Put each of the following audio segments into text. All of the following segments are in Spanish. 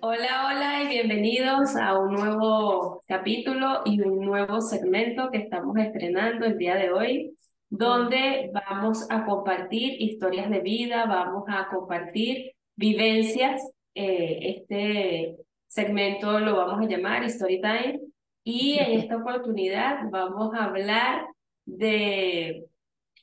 Hola, hola y bienvenidos a un nuevo capítulo y un nuevo segmento que estamos estrenando el día de hoy, donde vamos a compartir historias de vida, vamos a compartir vivencias. Eh, este segmento lo vamos a llamar Story Time y en esta oportunidad vamos a hablar de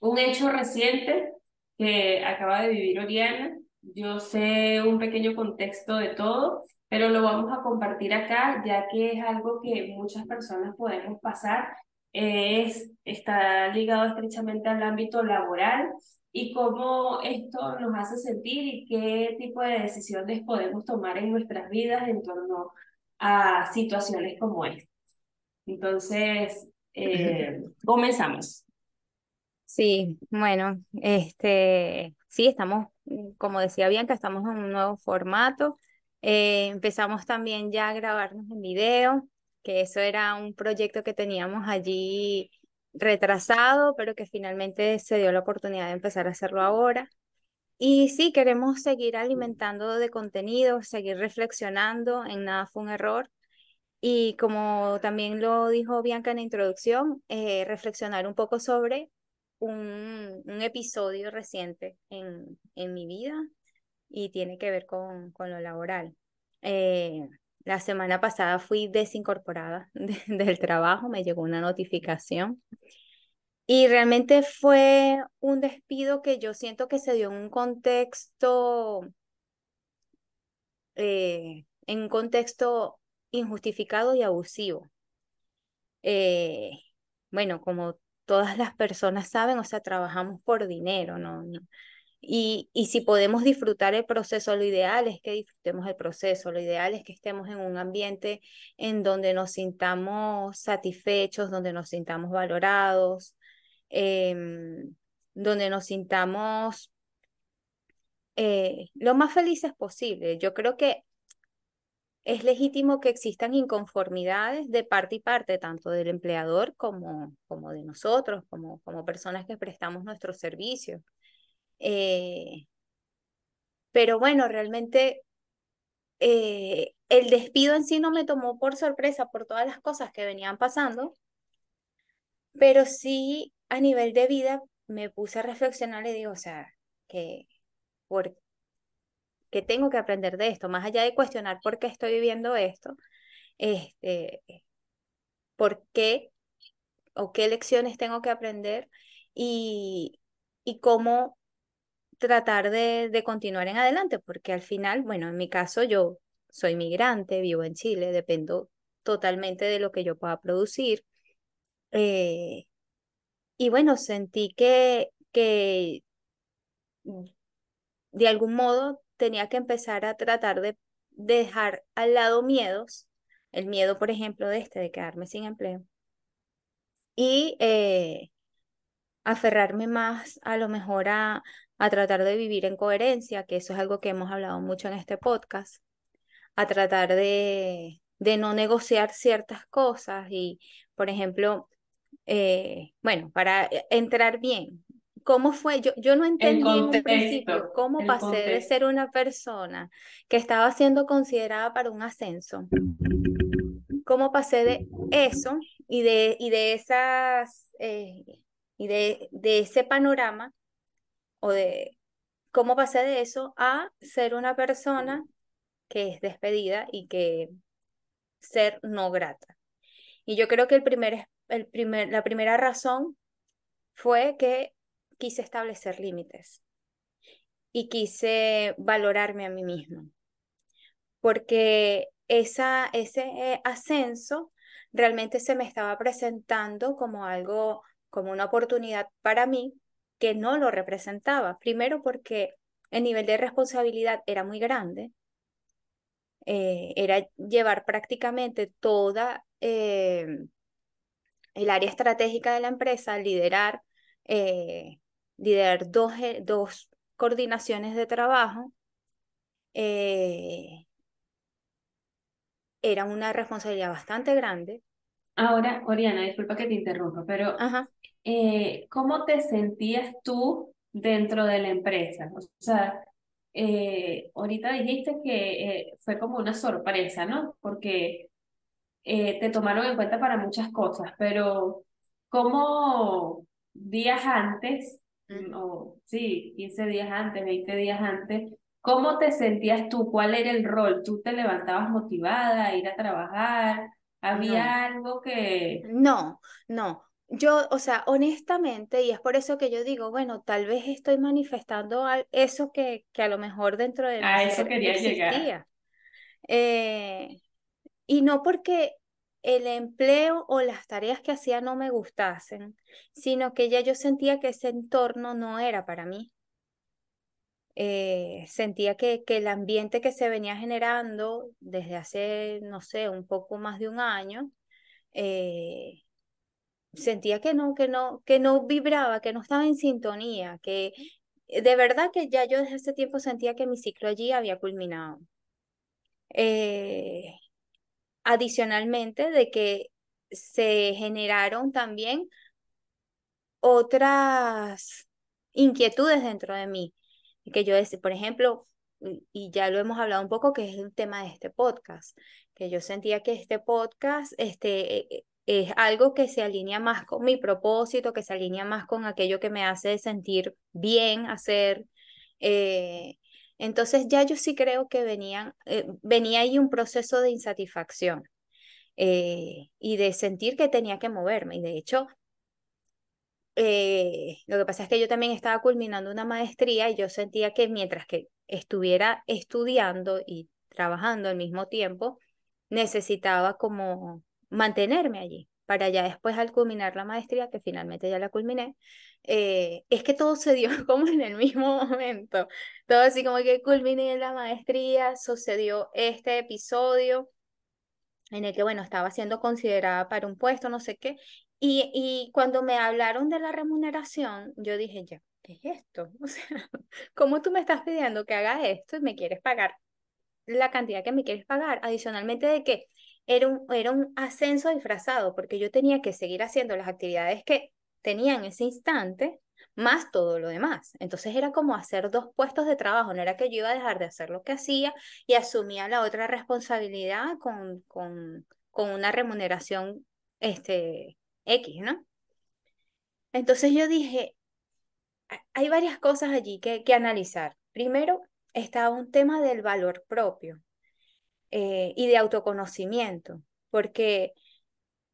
un hecho reciente que acaba de vivir Oriana. Yo sé un pequeño contexto de todo, pero lo vamos a compartir acá, ya que es algo que muchas personas podemos pasar. Es, está ligado estrechamente al ámbito laboral y cómo esto nos hace sentir y qué tipo de decisiones podemos tomar en nuestras vidas en torno a situaciones como esta. Entonces, eh, comenzamos. Sí, bueno, este, sí, estamos, como decía Bianca, estamos en un nuevo formato. Eh, empezamos también ya a grabarnos en video, que eso era un proyecto que teníamos allí retrasado, pero que finalmente se dio la oportunidad de empezar a hacerlo ahora. Y sí, queremos seguir alimentando de contenido, seguir reflexionando, en nada fue un error. Y como también lo dijo Bianca en la introducción, eh, reflexionar un poco sobre un, episodio reciente en, en, mi vida y tiene que ver con, con lo laboral. Eh, la semana pasada fui desincorporada del trabajo, me llegó una notificación y realmente fue un despido que yo siento que se dio en un contexto, eh, en un contexto injustificado y abusivo. Eh, bueno, como todas las personas saben, o sea, trabajamos por dinero, ¿no? Y, y si podemos disfrutar el proceso, lo ideal es que disfrutemos el proceso, lo ideal es que estemos en un ambiente en donde nos sintamos satisfechos, donde nos sintamos valorados, em, donde nos sintamos eh, lo más felices posible. Yo creo que es legítimo que existan inconformidades de parte y parte, tanto del empleador como, como de nosotros, como, como personas que prestamos nuestros servicios. Eh, pero bueno, realmente eh, el despido en sí no me tomó por sorpresa por todas las cosas que venían pasando, pero sí a nivel de vida me puse a reflexionar y digo, o sea, que por que tengo que aprender de esto, más allá de cuestionar por qué estoy viviendo esto, este, por qué o qué lecciones tengo que aprender y, y cómo tratar de, de, continuar en adelante, porque al final, bueno, en mi caso yo soy migrante, vivo en Chile, dependo totalmente de lo que yo pueda producir. Eh, y bueno, sentí que, que de algún modo tenía que empezar a tratar de dejar al lado miedos, el miedo, por ejemplo, de este, de quedarme sin empleo, y eh, aferrarme más a lo mejor a, a tratar de vivir en coherencia, que eso es algo que hemos hablado mucho en este podcast, a tratar de, de no negociar ciertas cosas y, por ejemplo, eh, bueno, para entrar bien, ¿Cómo fue? Yo, yo no entendí en un principio cómo pasé de ser una persona que estaba siendo considerada para un ascenso. ¿Cómo pasé de eso y de, y de esas eh, y de, de ese panorama o de cómo pasé de eso a ser una persona que es despedida y que ser no grata. Y yo creo que el primer, el primer, la primera razón fue que quise establecer límites y quise valorarme a mí misma, porque esa, ese eh, ascenso realmente se me estaba presentando como algo, como una oportunidad para mí que no lo representaba. Primero porque el nivel de responsabilidad era muy grande, eh, era llevar prácticamente toda eh, el área estratégica de la empresa, liderar liderar dos, eh, dos coordinaciones de trabajo, eh, era una responsabilidad bastante grande. Ahora, Oriana, disculpa que te interrumpa, pero eh, ¿cómo te sentías tú dentro de la empresa? O sea, eh, ahorita dijiste que fue como una sorpresa, ¿no? Porque te tomaron en cuenta para muchas cosas, pero ¿cómo días antes. O sí, 15 días antes, 20 días antes, cómo te sentías tú? ¿Cuál era el rol? ¿Tú te levantabas motivada a ir a trabajar? No, ¿Había algo que no, no. Yo, o sea, honestamente, y es por eso que yo digo, bueno, tal vez estoy manifestando eso que, que a lo mejor dentro de mi a eso quería llegar? Eh, y no porque el empleo o las tareas que hacía no me gustasen, sino que ya yo sentía que ese entorno no era para mí. Eh, sentía que, que el ambiente que se venía generando desde hace, no sé, un poco más de un año, eh, sentía que no, que no, que no vibraba, que no estaba en sintonía, que eh, de verdad que ya yo desde ese tiempo sentía que mi ciclo allí había culminado. Adicionalmente de que se generaron también otras inquietudes dentro de mí, que yo, por ejemplo, y ya lo hemos hablado un poco, que es el tema de este podcast, que yo sentía que este podcast este, eh, eh, es algo que se alinea más con mi propósito, que se alinea más con aquello que me hace sentir bien hacer. eh, entonces ya yo sí creo que venían, eh, venía ahí un proceso de insatisfacción eh, y de sentir que tenía que moverme. Y de hecho, eh, lo que pasa es que yo también estaba culminando una maestría y yo sentía que mientras que estuviera estudiando y trabajando al mismo tiempo, necesitaba como mantenerme allí para ya después al culminar la maestría, que finalmente ya la culminé, eh, es que todo se dio como en el mismo momento. Todo así como que culminé la maestría, sucedió este episodio en el que, bueno, estaba siendo considerada para un puesto, no sé qué. Y, y cuando me hablaron de la remuneración, yo dije, ya, ¿qué es esto? O sea, ¿cómo tú me estás pidiendo que haga esto y me quieres pagar la cantidad que me quieres pagar? Adicionalmente de que era un, era un ascenso disfrazado, porque yo tenía que seguir haciendo las actividades que tenía en ese instante, más todo lo demás. Entonces era como hacer dos puestos de trabajo, no era que yo iba a dejar de hacer lo que hacía y asumía la otra responsabilidad con, con, con una remuneración este, X, ¿no? Entonces yo dije, hay varias cosas allí que, que analizar. Primero, está un tema del valor propio eh, y de autoconocimiento, porque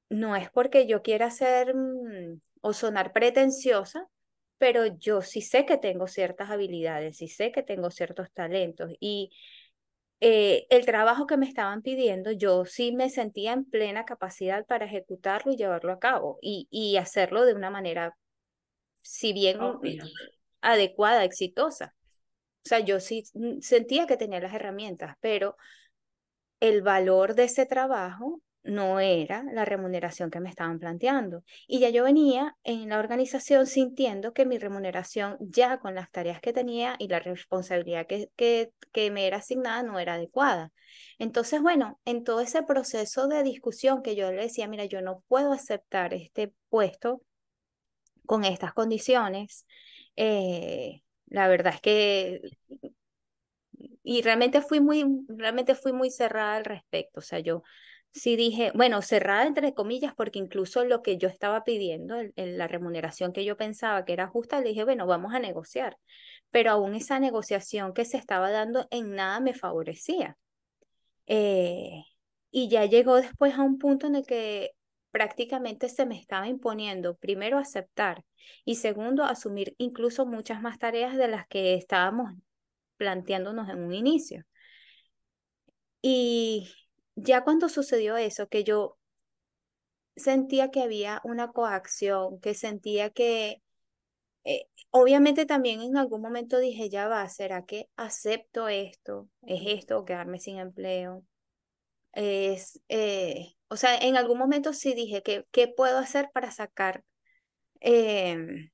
no es porque yo quiera ser mm, o sonar pretenciosa, pero yo sí sé que tengo ciertas habilidades, sí sé que tengo ciertos talentos y eh, el trabajo que me estaban pidiendo, yo sí me sentía en plena capacidad para ejecutarlo y llevarlo a cabo y, y hacerlo de una manera, si bien adecuada, exitosa. O sea, yo sí mm, sentía que tenía las herramientas, pero el valor de ese trabajo no era la remuneración que me estaban planteando. Y ya yo venía en la organización sintiendo que mi remuneración ya con las tareas que tenía y la responsabilidad que, que, me era asignada no era adecuada. Entonces, bueno, en todo ese proceso de discusión que yo le decía, mira, yo no puedo aceptar este puesto con estas condiciones. Eh, la verdad es que y realmente fui muy, realmente fui muy cerrada al respecto. O sea, yo sí dije, bueno, cerrada entre comillas, porque incluso lo que yo estaba pidiendo, el, la remuneración que yo pensaba que era justa, le dije, bueno, vamos a negociar. Pero aún esa negociación que se estaba dando en nada me favorecía. Eh, y ya llegó después a un punto en el que prácticamente se me estaba imponiendo, primero, aceptar y segundo, asumir incluso muchas más tareas de las que estábamos planteándonos en un inicio. Y ya cuando sucedió eso, que yo sentía que había una coacción, que sentía que, eh, obviamente también en algún momento dije, ya va, ¿será que acepto esto? ¿Es esto quedarme sin empleo? Es, eh, o sea, en algún momento sí dije, ¿qué, qué puedo hacer para sacar eh,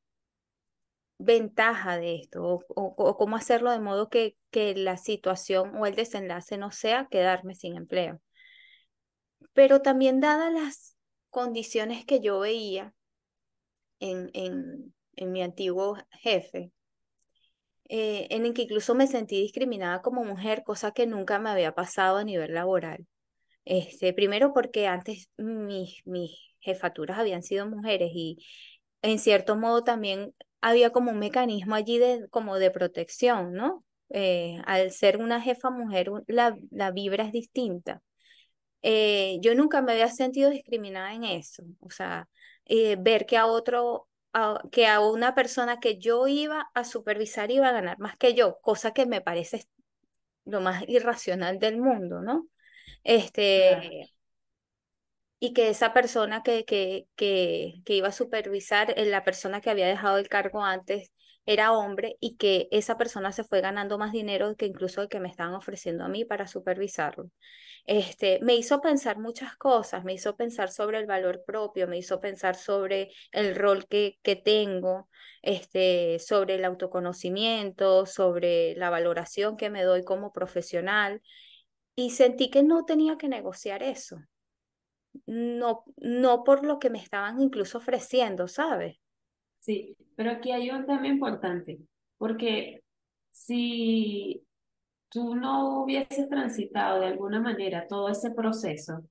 ventaja de esto? O, cómo hacerlo de modo que, que la situación o el desenlace no sea quedarme sin empleo? pero también dadas las condiciones que yo veía en, en, en mi antiguo jefe, eh, en el que incluso me sentí discriminada como mujer, cosa que nunca me había pasado a nivel laboral. Este, primero porque antes mis, mis jefaturas habían sido mujeres y en cierto modo también había como un mecanismo allí de, como de protección, ¿no? Eh, al ser una jefa mujer, la, la vibra es distinta. Eh, yo nunca me había sentido discriminada en eso, o sea, eh, ver que a otro, que a una persona que yo iba a supervisar iba a ganar más que yo, cosa que me parece lo más irracional del mundo, ¿no? Este, y que esa persona que, que, que, que iba a supervisar, eh, la persona que había dejado el cargo antes, era hombre y que esa persona se fue ganando más dinero que incluso el que me estaban ofreciendo a mí para supervisarlo. Este, me hizo pensar muchas cosas, me hizo pensar sobre el valor propio, me hizo pensar sobre el rol que, que tengo, este, sobre el autoconocimiento, sobre la valoración que me doy como profesional y sentí que no tenía que negociar eso. No, no por lo que me estaban incluso ofreciendo, ¿sabes? Sí, pero aquí hay un tema importante, porque si tú no hubieses transitado de alguna manera todo ese proceso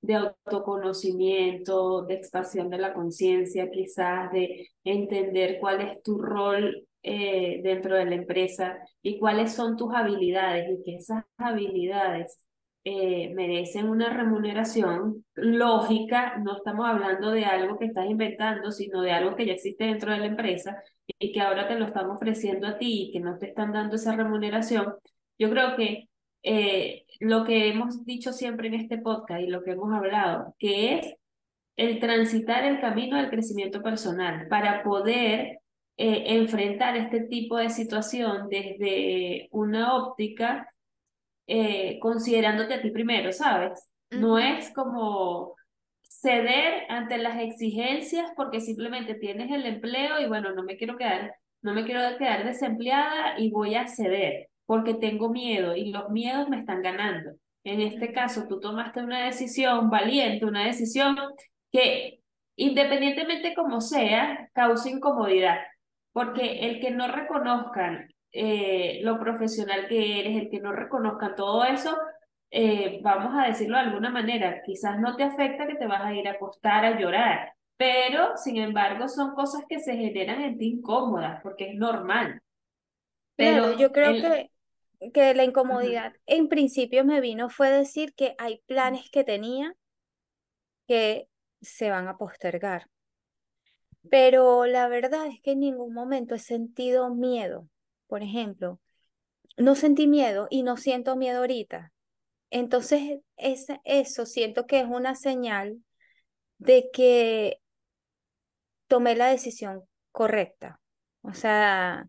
de autoconocimiento, de expansión de la conciencia, quizás de entender cuál es tu rol eh, dentro de la empresa y cuáles son tus habilidades y que esas habilidades eh, merecen una remuneración lógica, no estamos hablando de algo que estás inventando, sino de algo que ya existe dentro de la empresa y que ahora te lo estamos ofreciendo a ti y que no te están dando esa remuneración. Yo creo que eh, lo que hemos dicho siempre en este podcast y lo que hemos hablado, que es el transitar el camino del crecimiento personal para poder eh, enfrentar este tipo de situación desde una óptica eh, considerándote a ti primero, ¿sabes? No es como ceder ante las exigencias porque simplemente tienes el empleo y bueno, no me quiero quedar, no me quiero quedar desempleada y voy a ceder porque tengo miedo y los miedos me están ganando. En este caso, tú tomaste una decisión valiente, una decisión que independientemente como sea, causa incomodidad. Porque el que no reconozcan eh, lo profesional que eres, el que no reconozcan todo eso, eh, vamos a decirlo de alguna manera, quizás no te afecta que te vas a ir a acostar a llorar, pero sin embargo son cosas que se generan en ti incómodas, porque es normal. Pero yo creo que, que la incomodidad en principio me vino fue decir que hay planes que tenía que se van a postergar. Pero la verdad es que en ningún momento he sentido miedo. Por ejemplo, no sentí miedo y no siento miedo ahorita. Entonces, es, eso siento que es una señal de que tomé la decisión correcta. O sea,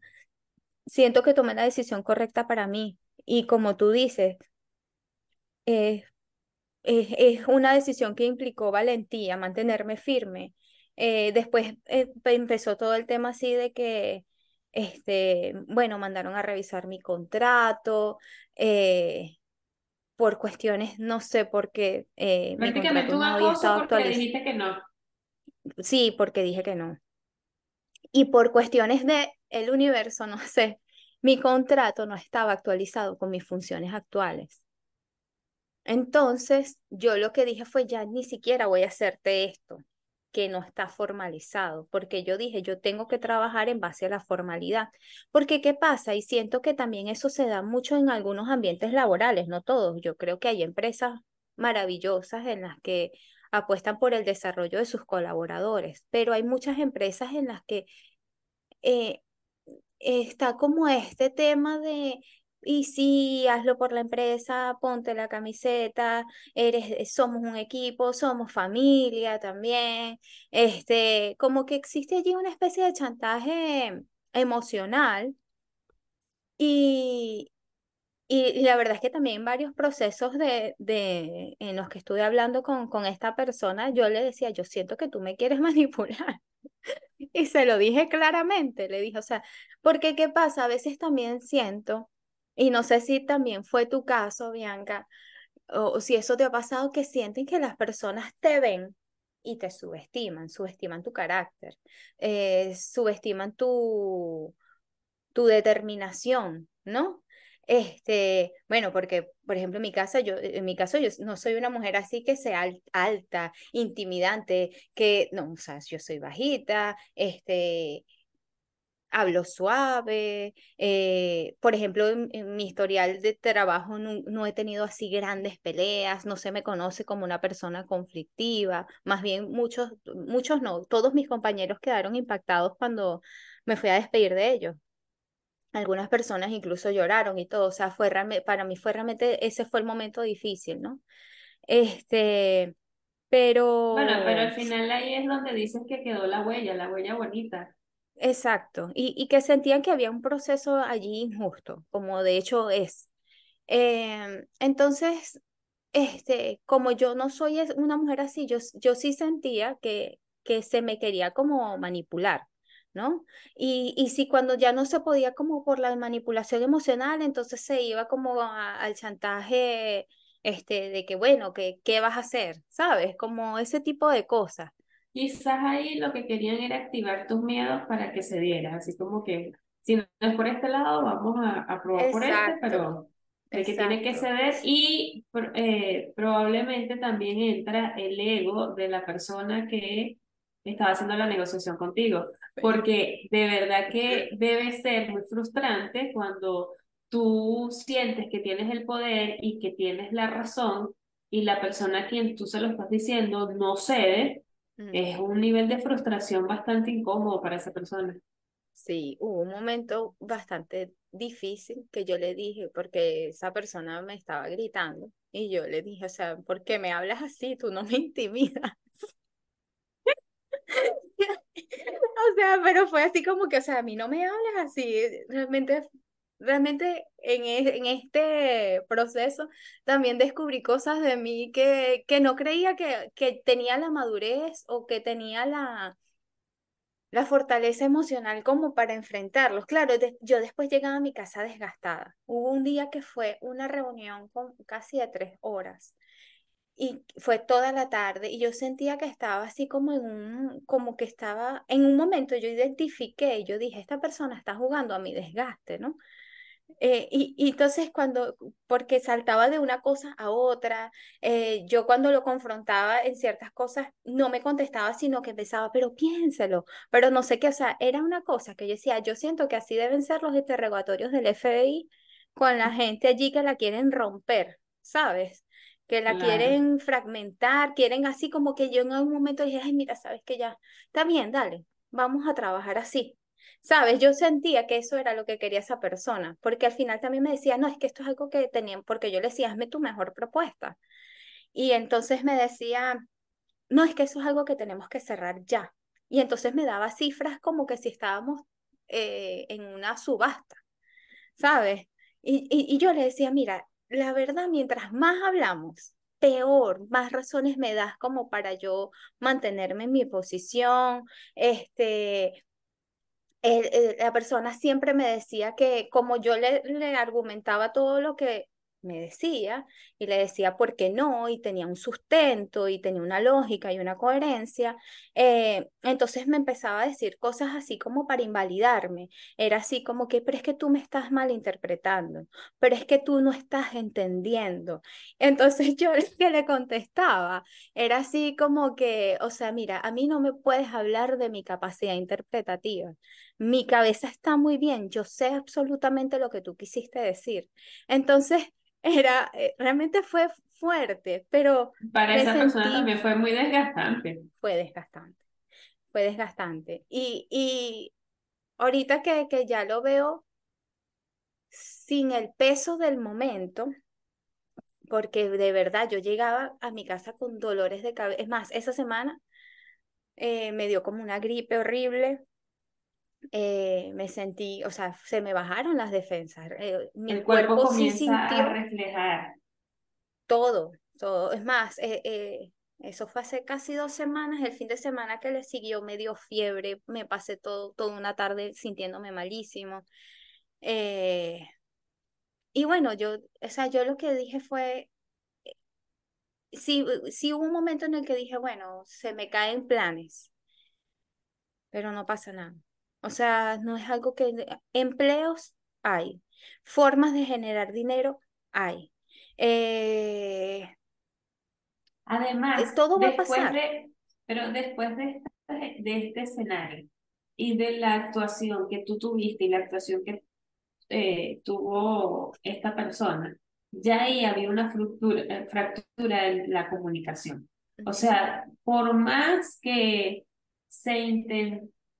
siento que tomé la decisión correcta para mí. Y como tú dices, es, es una decisión que implicó valentía, mantenerme firme, eh, después eh, empezó todo el tema así de que, este, bueno, mandaron a revisar mi contrato, eh, por cuestiones, no sé por qué. no había estado porque dijiste que no. Sí, porque dije que no. Y por cuestiones de el universo, no sé, mi contrato no estaba actualizado con mis funciones actuales. Entonces, yo lo que dije fue, ya ni siquiera voy a hacerte esto que no está formalizado, porque yo dije, yo tengo que trabajar en base a la formalidad, porque ¿qué pasa? Y siento que también eso se da mucho en algunos ambientes laborales, no todos, yo creo que hay empresas maravillosas en las que apuestan por el desarrollo de sus colaboradores, pero hay muchas empresas en las que eh, está como este tema de y sí, hazlo por la empresa, ponte la camiseta, eres, eh, somos un equipo, somos familia también. Este, como que existe allí una especie de chantaje emocional. Y, y, la verdad es que también varios procesos de, de, en los que estuve hablando con, con esta persona, yo le decía, yo siento que tú me quieres manipular. Y se lo dije claramente, le dije, o sea, porque ¿qué pasa? A veces también siento y no sé si también fue tu caso, Bianca, o, si eso te ha pasado, que sienten que las personas te ven y te subestiman, subestiman tu carácter, eh, subestiman tu, tu determinación, ¿no? Este, bueno, porque, por ejemplo, en mi casa, yo, en mi caso, yo no soy una mujer así que sea alta, intimidante, que, no, o sea, yo soy bajita, este, hablo suave. Eh, por ejemplo, en, mi historial de trabajo no, he tenido así grandes peleas, no se me conoce como una persona conflictiva. Más bien, muchos, muchos no, todos mis compañeros quedaron impactados cuando me fui a despedir de ellos. Algunas personas incluso lloraron y todo, o sea, fue para mí fue realmente, ese fue el momento difícil, ¿no? Este, pero... Bueno, pero al final ahí es donde dices que quedó la huella, la huella bonita. Exacto, y, y que sentían que había un proceso allí injusto, como de hecho es. Em, entonces, este, como yo no soy una mujer así, yo, yo sí sentía que, que se me quería como manipular, ¿no? Y, y si cuando ya no se podía como por la manipulación emocional, entonces se iba como al chantaje, este, de que bueno, que qué vas a hacer, ¿sabes? Como ese tipo de cosas. Quizás ahí lo que querían era activar tus miedos para que se diera, así como que si no es por este lado, vamos a, a probar por este, pero el que tiene que ceder y eh, probablemente también entra el ego de la persona que estaba haciendo la negociación contigo, porque de verdad que debe ser muy frustrante cuando tú sientes que tienes el poder y que tienes la razón y la persona a quien tú se lo estás diciendo no cede es un nivel de frustración bastante incómodo para esa persona. Sí, hubo un momento bastante difícil que yo le dije, porque esa persona me estaba gritando, y yo le dije, o sea, ¿por qué me hablas así? Tú no me intimidas. o sea, pero fue así como que, o sea, a mí no me hablas así, realmente realmente en, en, este proceso también descubrí cosas de mí que, que no creía que, que tenía la madurez o que tenía la, la fortaleza emocional como para enfrentarlos. Claro, yo después llegaba a mi casa desgastada. Hubo un día que fue una reunión con casi de tres horas y fue toda la tarde y yo sentía que estaba así como en un, como que estaba, en un momento yo identifiqué, yo dije, esta persona está jugando a mi desgaste, ¿no? Eh, y, y, entonces cuando, porque saltaba de una cosa a otra, eh, yo cuando lo confrontaba en ciertas cosas no me contestaba, sino que empezaba, pero piénselo, pero no sé qué, o sea, era una cosa que yo decía, yo siento que así deben ser los interrogatorios del FBI con la gente allí que la quieren romper, ¿sabes? Que la quieren fragmentar, quieren así como que yo en algún momento dije, ay, mira, sabes que ya, está bien, dale, vamos a trabajar así. ¿Sabes? Yo sentía que eso era lo que quería esa persona, porque al final también me decía, no, es que esto es algo que tenían, porque yo le decía, hazme tu mejor propuesta. Y entonces me decía, no, es que eso es algo que tenemos que cerrar ya. Y entonces me daba cifras como que si estábamos eh, en una subasta, ¿sabes? Y, y, y yo le decía, mira, la verdad, mientras más hablamos, peor, más razones me das como para yo mantenerme en mi posición, este, la persona siempre me decía que como yo le, le argumentaba todo lo que me decía y le decía por qué no y tenía un sustento y tenía una lógica y una coherencia, eh, entonces me empezaba a decir cosas así como para invalidarme. Era así como que, pero es que tú me estás malinterpretando, pero es que tú no estás entendiendo. Entonces yo que le contestaba era así como que, o sea, mira, a mí no me puedes hablar de mi capacidad interpretativa. Mi cabeza está muy bien, yo sé absolutamente lo que tú quisiste decir. Entonces, era, eh, realmente fue fuerte, pero... Para esa persona también fue muy desgastante. Fue desgastante, fue desgastante. Y, y ahorita que, que ya lo veo sin el peso del momento, porque de verdad yo llegaba a mi casa con dolores de cabeza. Es más, esa semana eh, me dio como una gripe horrible, eh, me sentí, o sea, se me bajaron las defensas. Eh, mi el cuerpo, comienza sintió a reflejar todo, todo. Es más, eh, eso fue hace casi dos semanas, el fin de semana que le siguió me dio fiebre, me pasé todo, toda una tarde sintiéndome malísimo. y bueno, yo, o sea, yo lo que dije fue, sí, sí hubo un momento en el que dije, bueno, se me caen planes, pero no pasa nada O sea, no es algo que empleos hay, formas de generar dinero hay. Eh, Además, todo va a pasar. de, pero después de este, de este escenario y de la actuación que tú tuviste y la actuación que eh, tuvo esta persona, ya ahí había una fractura, eh, fractura en la comunicación. O sea, por más que se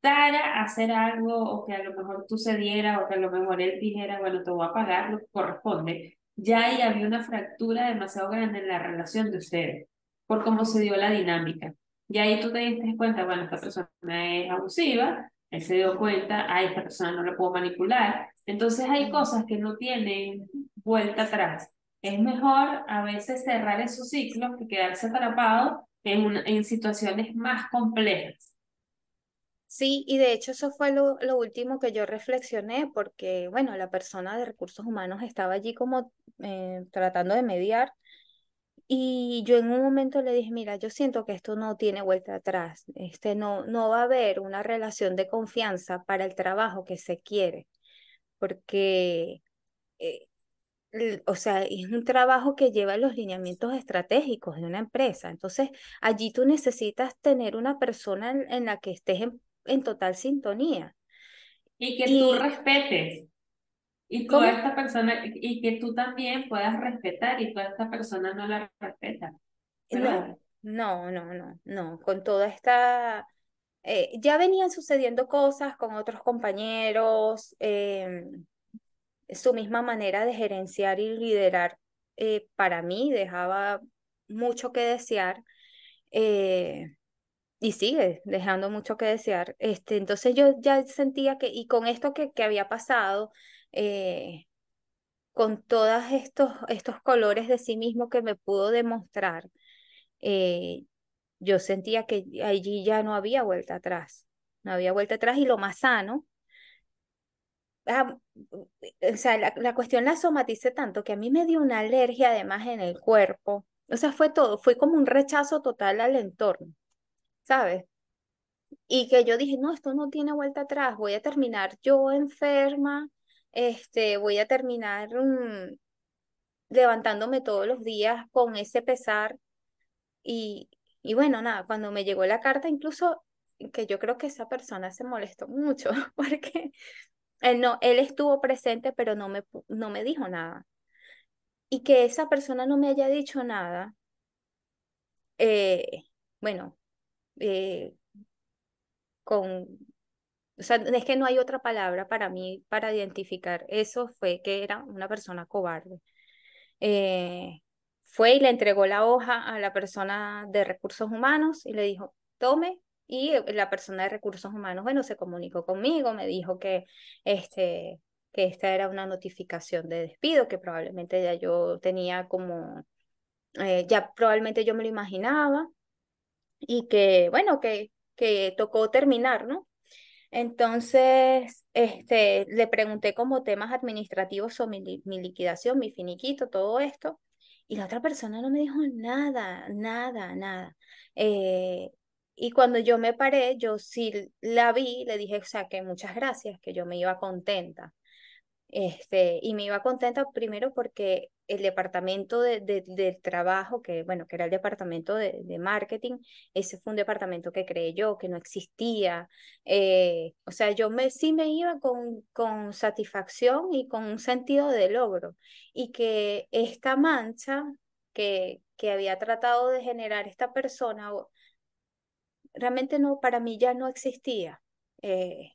intentara hacer algo o que a lo mejor tú cedieras o que a lo mejor él dijera, bueno, te voy a pagar lo que corresponde, ya ahí había una fractura demasiado grande en la relación de ustedes, por cómo se dio la dinámica. Y ahí tú te diste cuenta, bueno, esta persona es abusiva, él se dio cuenta, a esta persona no la puedo manipular. Entonces hay cosas que no tienen vuelta atrás. Es mejor a veces cerrar esos ciclos que quedarse atrapado en, en situaciones más complejas. Sí, y de hecho eso fue lo, lo, último que yo reflexioné porque, bueno, la persona de recursos humanos estaba allí como eh, tratando de mediar y yo en un momento le dije, mira, yo siento que esto no tiene vuelta atrás, este, no, no va a haber una relación de confianza para el trabajo que se quiere, porque, eh, o sea, es un trabajo que lleva los lineamientos estratégicos de una empresa, entonces allí tú necesitas tener una persona en, la que estés en, total sintonía. Y que tú respetes. Y tú a esta persona, y que tú también puedas respetar y tú a esta persona no la respeta. No, no, no, no, no. Con toda esta... Eh, ya venían sucediendo cosas con otros compañeros, em, su misma manera de gerenciar y liderar eh, para mí dejaba mucho que desear eh, y sigue dejando mucho que desear. Este, entonces yo ya sentía que, y con esto que, que había pasado, eh, con todos estos, estos colores de sí mismo que me pudo demostrar, eh, yo sentía que allí ya no había vuelta atrás, no había vuelta atrás y lo más sano. Ah, o sea, la, la cuestión la somaticé tanto que a mí me dio una alergia además en el cuerpo. O sea, fue todo, fue como un rechazo total al entorno, ¿sabes? Y que yo dije, no, esto no tiene vuelta atrás, voy a terminar yo enferma, este, voy a terminar mm, levantándome todos los días con ese pesar. Y, y bueno, nada, cuando me llegó la carta, incluso que yo creo que esa persona se molestó mucho porque él, no, él estuvo presente, pero no me, no me dijo nada. Y que esa persona no me haya dicho nada, eh, bueno, eh, con o sea, es que no hay otra palabra para mí para identificar eso, fue que era una persona cobarde. Eh, fue y le entregó la hoja a la persona de recursos humanos y le dijo, tome, y la persona de recursos humanos, bueno, se comunicó conmigo, me dijo que, este, que esta era una notificación de despido, que probablemente ya yo tenía como, eh, ya probablemente yo me lo imaginaba, y que, bueno, que, que tocó terminar, ¿no? Entonces, este, le pregunté como temas administrativos sobre mi, liquidación, mi finiquito, todo esto, y la otra persona no me dijo nada, nada, nada. Eh, y cuando yo me paré, yo sí la vi, le dije, o sea, que muchas gracias, que yo me iba contenta. Este, y me iba contenta primero porque el departamento de, del trabajo, que bueno, que era el departamento de, de, marketing, ese fue un departamento que creé yo, que no existía. Eh, o sea, yo me, sí me iba con, con satisfacción y con un sentido de logro. Y que esta mancha que, que había tratado de generar esta persona, realmente no, para mí ya no existía. Eh,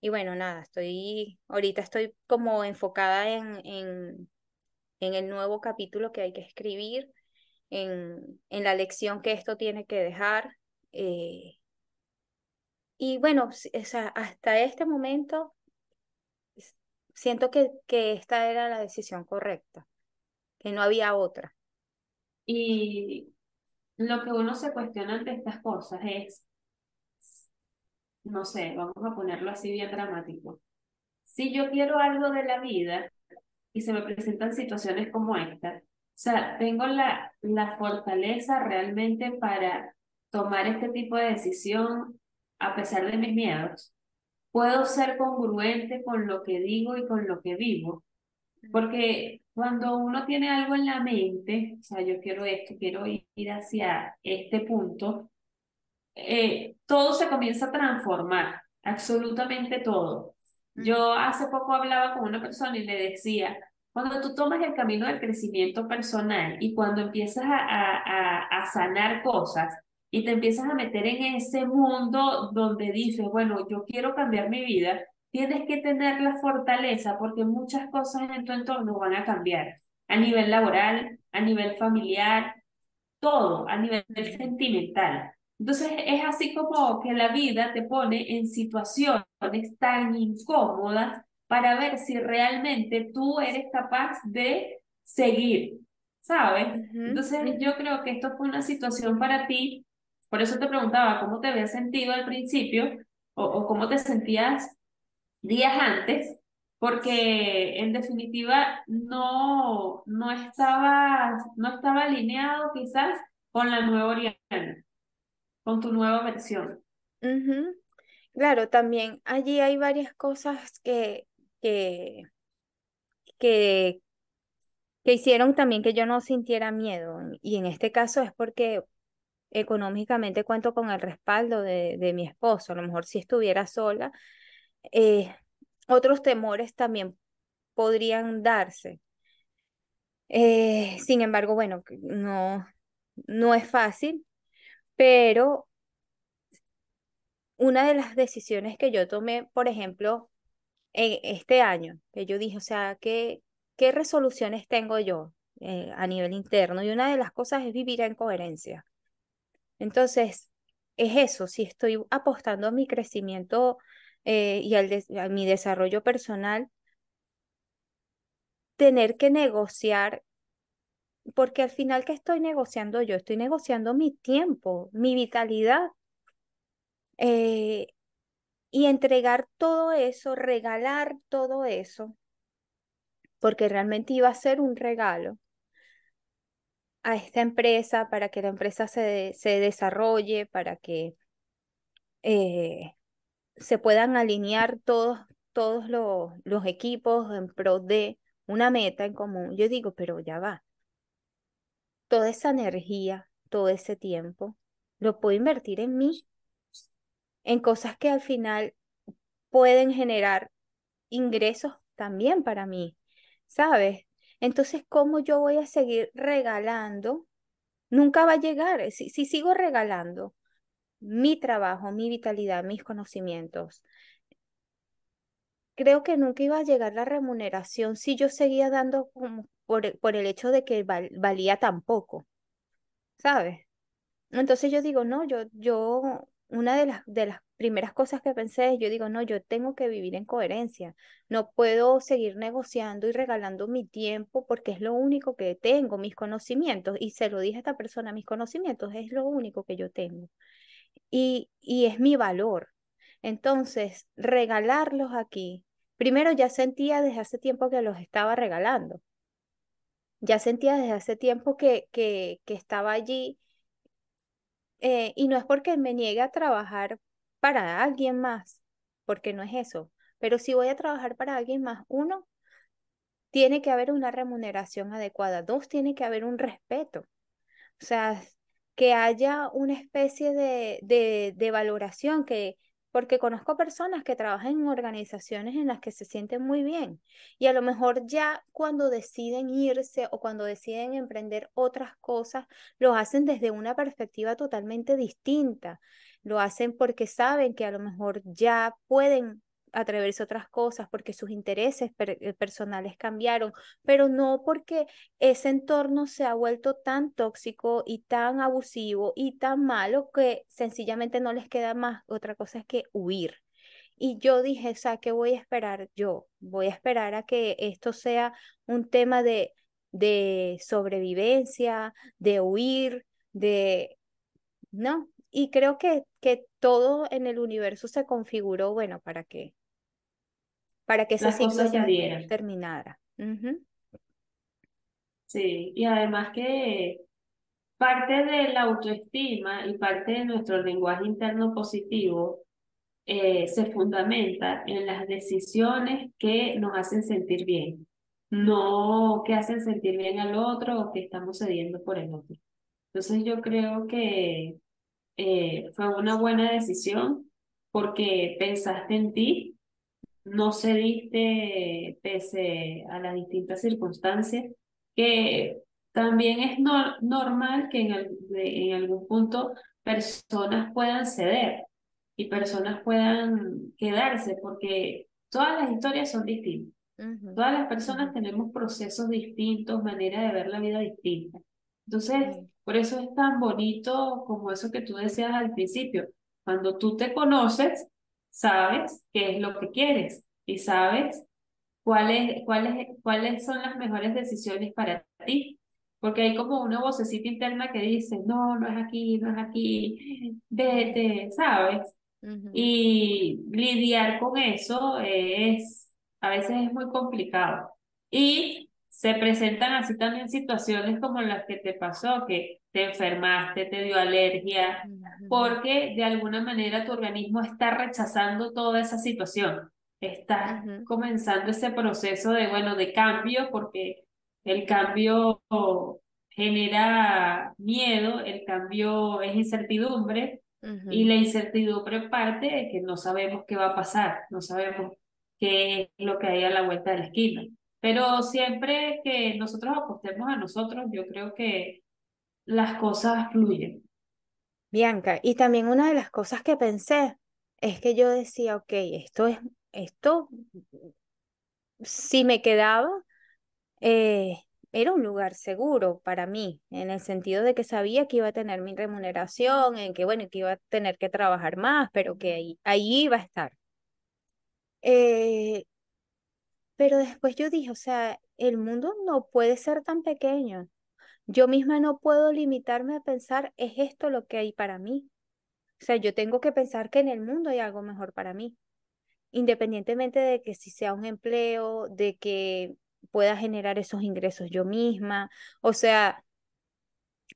y bueno, nada, estoy, ahorita estoy como enfocada en, en, en el nuevo capítulo que hay que escribir, en, en la lección que esto tiene que dejar. Eh, y bueno, hasta este momento siento que, que esta era la decisión correcta, que no había otra. Y lo que uno se cuestiona ante estas cosas es no sé, vamos a ponerlo así bien dramático. Si yo quiero algo de la vida y se me presentan situaciones como esta, o sea, tengo la, la fortaleza realmente para tomar este tipo de decisión a pesar de mis miedos. puedo ser congruente con lo que digo y con lo que vivo. Porque cuando uno tiene algo en la mente, o sea, yo quiero esto, quiero ir hacia este punto, eh, todo se comienza a transformar, absolutamente todo. Yo hace poco hablaba con una persona y le decía, cuando tú tomas el camino del crecimiento personal y cuando empiezas a, a, a, sanar cosas y te empiezas a meter en ese mundo donde dices, bueno, yo quiero cambiar mi vida, tienes que tener la fortaleza porque muchas cosas en tu entorno van a cambiar, a nivel laboral, a nivel familiar, todo, a nivel sentimental. Entonces es así como que la vida te pone en situaciones tan incómodas para ver si realmente tú eres capaz de seguir, ¿sabes? Entonces yo creo que esto fue una situación para ti, por eso te preguntaba cómo te habías sentido al principio o, o cómo te sentías días antes, porque en definitiva no, no, estaba, no estaba alineado quizás con la nueva Oriana, con tu nueva versión. Claro, también allí hay varias cosas que, que, que, que hicieron también que yo no sintiera miedo. Y en este caso es porque económicamente cuento con el respaldo de, de mi esposo. A lo mejor si estuviera sola, eh, otros temores también podrían darse. Eh, sin embargo, bueno, no, no es fácil, pero una de las decisiones que yo tomé, por ejemplo, en este año, que yo dije, o sea, ¿qué, qué resoluciones tengo yo eh, a nivel interno? Y una de las cosas es vivir en coherencia. Entonces, es eso, si estoy apostando a mi crecimiento eh, y a mi desarrollo personal, tener que negociar, porque al final, ¿qué estoy negociando yo? Estoy negociando mi tiempo, mi vitalidad. Eh, y entregar todo eso, regalar todo eso, porque realmente iba a ser un regalo a esta empresa para que la empresa se, se desarrolle, para que eh, se puedan alinear todos, todos los, los equipos en pro de una meta en común. Yo digo, pero ya va. Toda esa energía, todo ese tiempo, lo puedo invertir en mí, en cosas que al final pueden generar ingresos también para mí, ¿sabes? Entonces, ¿cómo yo voy a seguir regalando? Nunca va a llegar. Si, si sigo regalando mi trabajo, mi vitalidad, mis conocimientos, creo que nunca iba a llegar la remuneración si yo seguía dando como por, el hecho de que valía tan poco, ¿sabes? Entonces yo digo, no, yo, yo, una de las, de las primeras cosas que pensé es, yo digo, no, yo tengo que vivir en coherencia, no puedo seguir negociando y regalando mi tiempo porque es lo único que tengo, mis conocimientos, y se lo dije a esta persona, mis conocimientos es lo único que yo tengo y, y es mi valor. Entonces, regalarlos aquí, primero ya sentía desde hace tiempo que los estaba regalando. Ya sentía desde hace tiempo que, que, que estaba allí. Eh, y no es porque me niegue a trabajar para alguien más, porque no es eso. Pero si voy a trabajar para alguien más, uno, tiene que haber una remuneración adecuada. Dos, tiene que haber un respeto. O sea, que haya una especie de, de, de valoración, que, porque conozco personas que trabajan en organizaciones en las que se sienten muy bien y a lo mejor ya cuando deciden irse o cuando deciden emprender otras cosas, lo hacen desde una perspectiva totalmente distinta. Lo hacen porque saben que a lo mejor ya pueden atreverse a otras cosas, porque sus intereses eh, personales cambiaron, pero no porque ese entorno se ha vuelto tan tóxico y tan abusivo y tan malo que sencillamente no les queda más otra cosa que huir. Y yo dije, o sea, ¿qué voy a esperar yo? Voy a esperar a que esto sea un tema de, de sobrevivencia, de huir, de... No, y creo que, que todo en el universo se configuró, bueno, para que para que ese ciclo ya terminara. Sí, y además que parte de la autoestima y parte de nuestro lenguaje interno positivo eh, se fundamenta en las decisiones que nos hacen sentir bien, no que hacen sentir bien al otro o que estamos cediendo por el otro. Entonces yo creo que eh, fue una buena decisión porque pensaste en ti, no cediste pese a las distintas circunstancias, que también es normal que en, en algún punto personas puedan ceder y personas puedan quedarse, porque todas las historias son distintas. Todas las personas tenemos procesos distintos, manera de ver la vida distinta. Entonces, por eso es tan bonito como eso que tú decías al principio. Cuando tú te conoces, sabes qué es lo que quieres y sabes cuáles, cuáles, cuáles son las mejores decisiones para ti. Porque hay como una vocecita interna que dice, no, no es aquí, no es aquí, vete, ¿sabes? Y lidiar con eso es, a veces es muy complicado. Y se presentan así también situaciones como las que te pasó, que te enfermaste, te dio alergia, porque de alguna manera tu organismo está rechazando toda esa situación. Está comenzando ese proceso de, bueno, de cambio, porque el cambio genera miedo, el cambio es incertidumbre, y la incertidumbre parte de que no sabemos qué va a pasar, no sabemos qué es lo que hay a la vuelta de la esquina. Pero siempre que nosotros apostemos a nosotros, yo creo que las cosas fluyen. Bianca, y también una de las cosas que pensé es que yo decía, ok, esto es, esto, si me quedaba, eh, era un lugar seguro para mí, en el sentido de que sabía que iba a tener mi remuneración, en que, bueno, que iba a tener que trabajar más, pero que ahí, ahí iba a estar. Eh, pero después yo dije, o sea, el mundo no puede ser tan pequeño. Yo misma no puedo limitarme a pensar, es esto lo que hay para mí. O sea, yo tengo que pensar que en el mundo hay algo mejor para mí, independientemente de que si sea un empleo, de que pueda generar esos ingresos yo misma. O sea,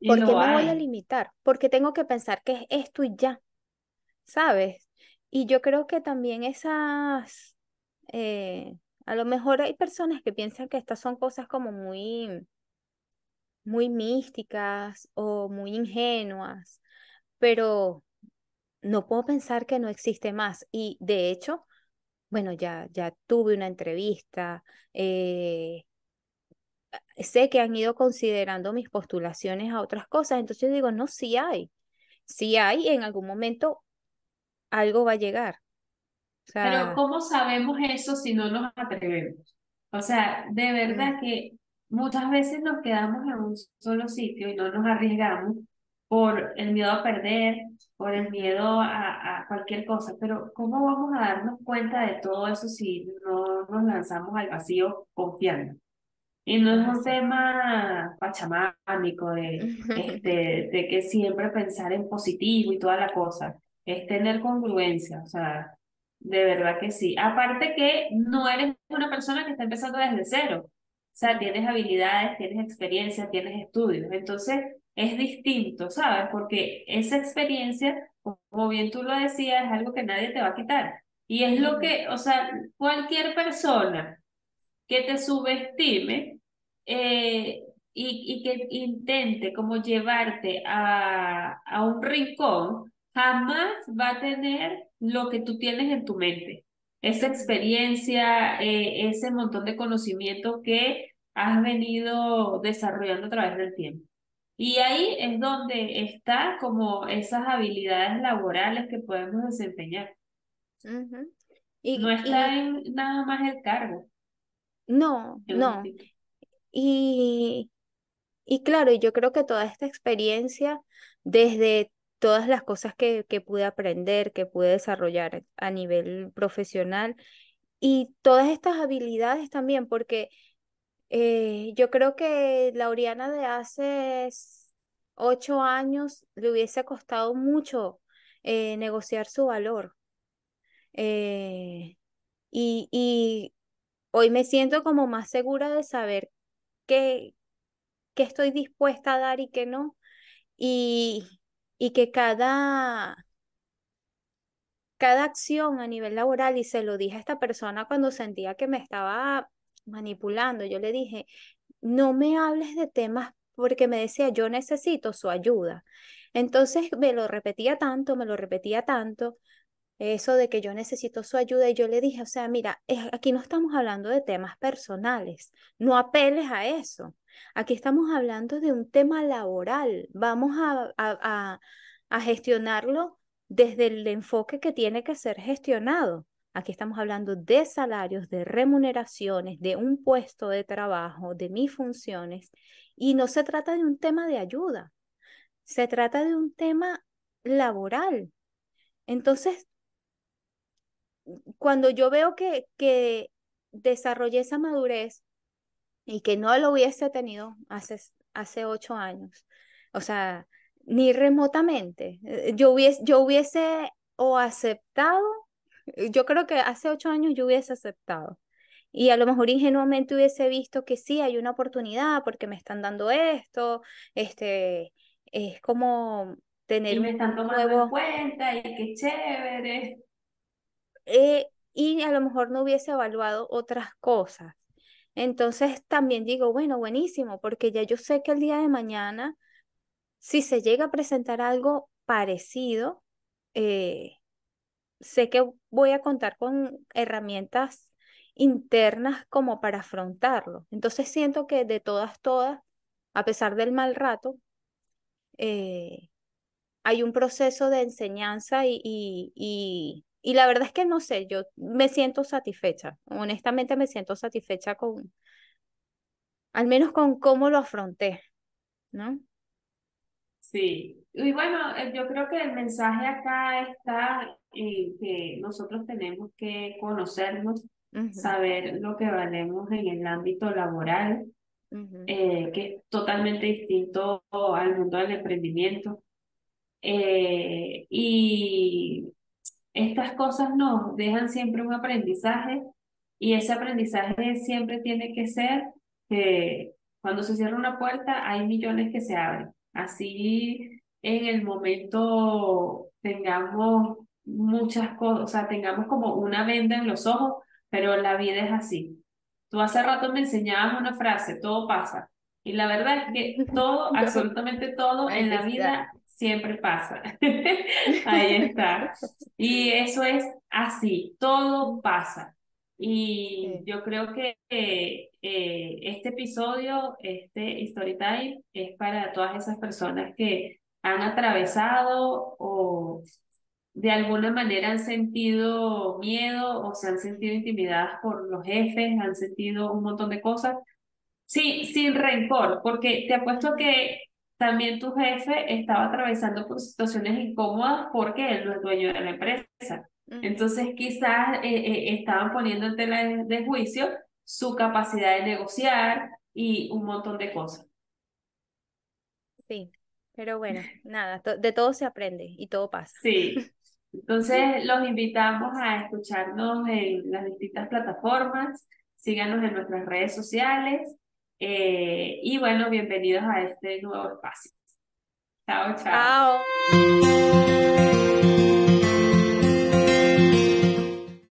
¿por qué me voy a limitar? Porque tengo que pensar que es esto y ya, ¿sabes? Y yo creo que también esas, eh, a lo mejor hay personas que piensan que estas son cosas como muy, muy místicas o muy ingenuas, pero no puedo pensar que no existe más. Y de hecho, bueno, ya, ya tuve una entrevista, eh, sé que han ido considerando mis postulaciones a otras cosas, entonces digo, no, sí hay, sí hay, en algún momento algo va a llegar. Pero ¿cómo sabemos eso si no nos atrevemos? O sea, de verdad que muchas veces nos quedamos en un solo sitio y no nos arriesgamos por el miedo a perder, por el miedo a, cualquier cosa, pero ¿cómo vamos a darnos cuenta de todo eso si no nos lanzamos al vacío confiando? Y no es un tema pachamánico de, este, de que siempre pensar en positivo y toda la cosa, es tener congruencia, o sea, de verdad que sí. Aparte que no eres una persona que está empezando desde cero, o sea, tienes habilidades, tienes experiencia, tienes estudios, entonces es distinto, ¿sabes? Porque esa experiencia, como bien tú lo decías, es algo que nadie te va a quitar. Y es lo que, o sea, cualquier persona que te subestime eh, y, y, que intente como llevarte a, a un rincón, jamás va a tener lo que tú tienes en tu mente. Esa experiencia, eh, ese montón de conocimiento que has venido desarrollando a través del tiempo. Y ahí es donde está como esas habilidades laborales que podemos desempeñar. y, no está en nada más el cargo. No, no. Y, y claro, yo creo que toda esta experiencia, desde todas las cosas que, que pude aprender, que pude desarrollar a nivel profesional, y todas estas habilidades también, porque eh, yo creo que la Oriana de hace ocho años le hubiese costado mucho eh, negociar su valor. Eh, y, y, hoy me siento como más segura de saber qué, qué estoy dispuesta a dar y qué no. Y, y que cada, cada acción a nivel laboral y se lo dije a esta persona cuando sentía que me estaba manipulando. Yo le dije, no me hables de temas porque me decía, yo necesito su ayuda. Entonces me lo repetía tanto, me lo repetía tanto, eso de que yo necesito su ayuda y yo le dije, o sea, mira, aquí no estamos hablando de temas personales, no apeles a eso. Aquí estamos hablando de un tema laboral. Vamos a, a, a gestionarlo desde el enfoque que tiene que ser gestionado. Aquí estamos hablando de salarios, de remuneraciones, de un puesto de trabajo, de mis funciones. Y no se trata de un tema de ayuda, se trata de un tema laboral. Entonces, cuando yo veo que, que desarrollé esa madurez y que no lo hubiese tenido hace, hace ocho años, o sea, ni remotamente, eh, yo hubiese, yo hubiese o aceptado, yo creo que hace ocho años yo hubiese aceptado. Y a lo mejor ingenuamente hubiese visto que sí, hay una oportunidad porque me están dando esto, este, es como tener y me están tomando nuevo... en cuenta y qué chévere. Eh, y a lo mejor no hubiese evaluado otras cosas. Entonces también digo, bueno, buenísimo, porque ya yo sé que el día de mañana, si se llega a presentar algo parecido, eh, sé que voy a contar con herramientas internas como para afrontarlo. Entonces siento que de todas, todas, a pesar del mal rato, eh, hay un proceso de enseñanza y, y, y, la verdad es que no sé, yo me siento satisfecha, honestamente me siento satisfecha con, al menos con cómo lo afronté, ¿no? Sí, y bueno, eh, yo creo que el mensaje acá está en que nosotros tenemos que conocernos, saber lo que valemos en el ámbito laboral, eh, que es totalmente distinto al mundo del emprendimiento. Eh, y estas cosas nos dejan siempre un aprendizaje y ese aprendizaje siempre tiene que ser que cuando se cierra una puerta hay millones que se abren. Así en el momento tengamos muchas cosas, o sea, tengamos como una venda en los ojos, pero la vida es así. Tú hace rato me enseñabas una frase, todo pasa. Y la verdad es que todo, absolutamente todo en la vida siempre pasa. Ahí está. Y eso es así, todo pasa. Y yo creo que eh, este episodio, este Story Time, es para todas esas personas que han atravesado o de alguna manera han sentido miedo o se han sentido intimidadas por los jefes, han sentido un montón de cosas. Sí, sin rencor, porque te apuesto que también tu jefe estaba atravesando por situaciones incómodas porque él no es dueño de la empresa. Entonces quizás eh, eh, estaban poniendo en tela de juicio su capacidad de negociar y un montón de cosas. Sí, pero bueno, nada, de todo se aprende y todo pasa. Sí, Entonces, los invitamos a escucharnos en las distintas plataformas, síganos en nuestras redes sociales eh, y bueno, bienvenidos a este nuevo espacio. Chao, chao. Chao.